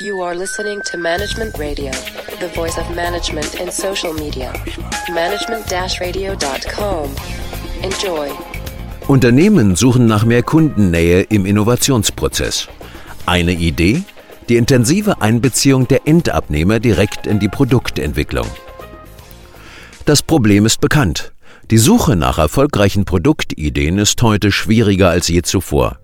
You are listening to Management Radio, the voice of management in social media. Management-radio.com. Enjoy. Unternehmen suchen nach mehr Kundennähe im Innovationsprozess. Eine Idee? Die intensive Einbeziehung der Endabnehmer direkt in die Produktentwicklung. Das Problem ist bekannt. Die Suche nach erfolgreichen Produktideen ist heute schwieriger als je zuvor.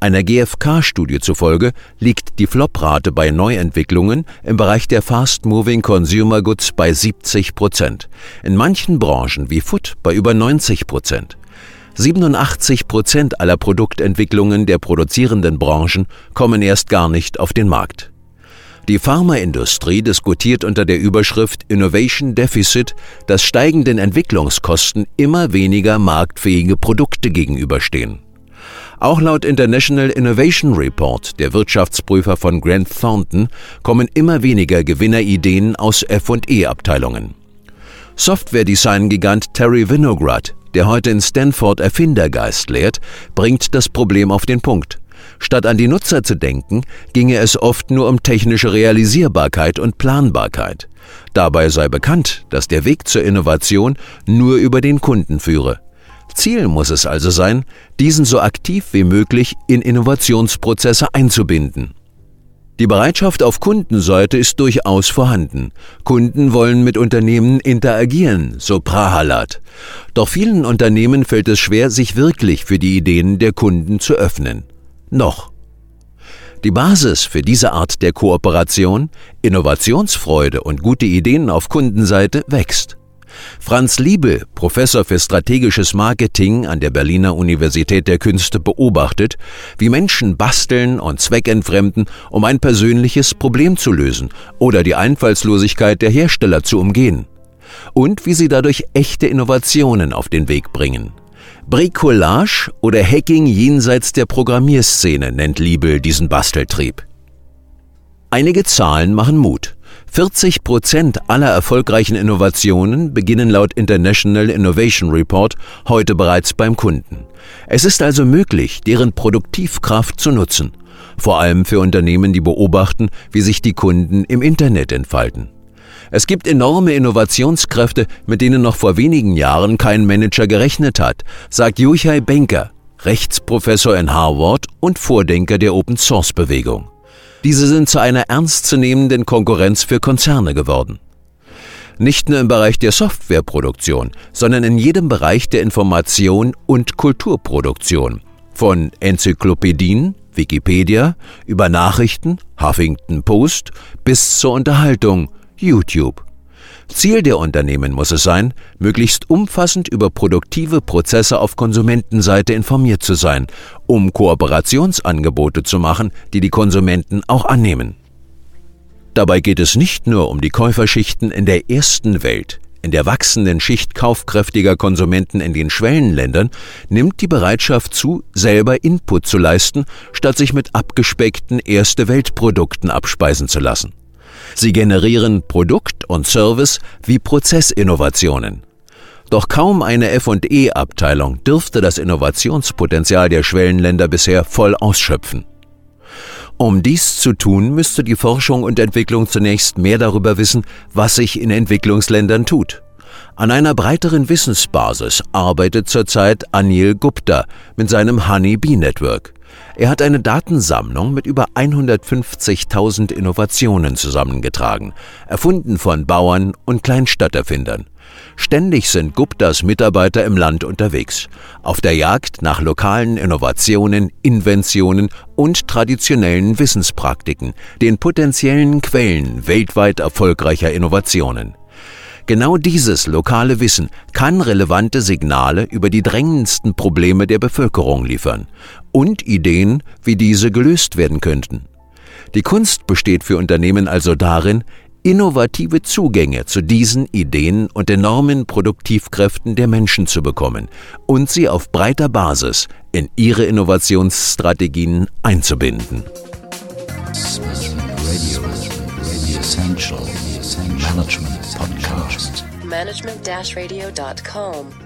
Einer GfK-Studie zufolge liegt die Floprate bei Neuentwicklungen im Bereich der Fast-Moving Consumer Goods bei 70 Prozent, in manchen Branchen wie Food bei über 90 Prozent. 87 Prozent aller Produktentwicklungen der produzierenden Branchen kommen erst gar nicht auf den Markt. Die Pharmaindustrie diskutiert unter der Überschrift Innovation Deficit, dass steigenden Entwicklungskosten immer weniger marktfähige Produkte gegenüberstehen. Auch laut International Innovation Report, der Wirtschaftsprüfer von Grant Thornton, kommen immer weniger Gewinnerideen aus F&E-Abteilungen. Software-Design-Gigant Terry Winograd, der heute in Stanford Erfindergeist lehrt, bringt das Problem auf den Punkt. Statt an die Nutzer zu denken, ginge es oft nur um technische Realisierbarkeit und Planbarkeit. Dabei sei bekannt, dass der Weg zur Innovation nur über den Kunden führe. Ziel muss es also sein, diesen so aktiv wie möglich in Innovationsprozesse einzubinden. Die Bereitschaft auf Kundenseite ist durchaus vorhanden. Kunden wollen mit Unternehmen interagieren, so Prahalat. Doch vielen Unternehmen fällt es schwer, sich wirklich für die Ideen der Kunden zu öffnen noch. Die Basis für diese Art der Kooperation, Innovationsfreude und gute Ideen auf Kundenseite wächst. Franz Liebe, Professor für strategisches Marketing an der Berliner Universität der Künste, beobachtet, wie Menschen basteln und zweckentfremden, um ein persönliches Problem zu lösen oder die Einfallslosigkeit der Hersteller zu umgehen. Und wie sie dadurch echte Innovationen auf den Weg bringen. Bricolage oder Hacking jenseits der Programmierszene nennt Liebel diesen Basteltrieb. Einige Zahlen machen Mut. 40 Prozent aller erfolgreichen Innovationen beginnen laut International Innovation Report heute bereits beim Kunden. Es ist also möglich, deren Produktivkraft zu nutzen, vor allem für Unternehmen, die beobachten, wie sich die Kunden im Internet entfalten. Es gibt enorme Innovationskräfte, mit denen noch vor wenigen Jahren kein Manager gerechnet hat, sagt Yuchai Benker, Rechtsprofessor in Harvard und Vordenker der Open Source Bewegung. Diese sind zu einer ernstzunehmenden Konkurrenz für Konzerne geworden. Nicht nur im Bereich der Softwareproduktion, sondern in jedem Bereich der Information und Kulturproduktion. Von Enzyklopädien, Wikipedia, über Nachrichten, Huffington Post bis zur Unterhaltung, YouTube. Ziel der Unternehmen muss es sein, möglichst umfassend über produktive Prozesse auf Konsumentenseite informiert zu sein, um Kooperationsangebote zu machen, die die Konsumenten auch annehmen. Dabei geht es nicht nur um die Käuferschichten in der ersten Welt. In der wachsenden Schicht kaufkräftiger Konsumenten in den Schwellenländern nimmt die Bereitschaft zu, selber Input zu leisten, statt sich mit abgespeckten erste Weltprodukten abspeisen zu lassen. Sie generieren Produkt und Service wie Prozessinnovationen. Doch kaum eine FE-Abteilung dürfte das Innovationspotenzial der Schwellenländer bisher voll ausschöpfen. Um dies zu tun, müsste die Forschung und Entwicklung zunächst mehr darüber wissen, was sich in Entwicklungsländern tut. An einer breiteren Wissensbasis arbeitet zurzeit Anil Gupta mit seinem Honey Bee Network. Er hat eine Datensammlung mit über 150.000 Innovationen zusammengetragen, erfunden von Bauern und Kleinstadterfindern. Ständig sind Guptas Mitarbeiter im Land unterwegs, auf der Jagd nach lokalen Innovationen, Inventionen und traditionellen Wissenspraktiken, den potenziellen Quellen weltweit erfolgreicher Innovationen. Genau dieses lokale Wissen kann relevante Signale über die drängendsten Probleme der Bevölkerung liefern und Ideen, wie diese gelöst werden könnten. Die Kunst besteht für Unternehmen also darin, innovative Zugänge zu diesen Ideen und enormen Produktivkräften der Menschen zu bekommen und sie auf breiter Basis in ihre Innovationsstrategien einzubinden. Essential, Management Podcast. Management-radio.com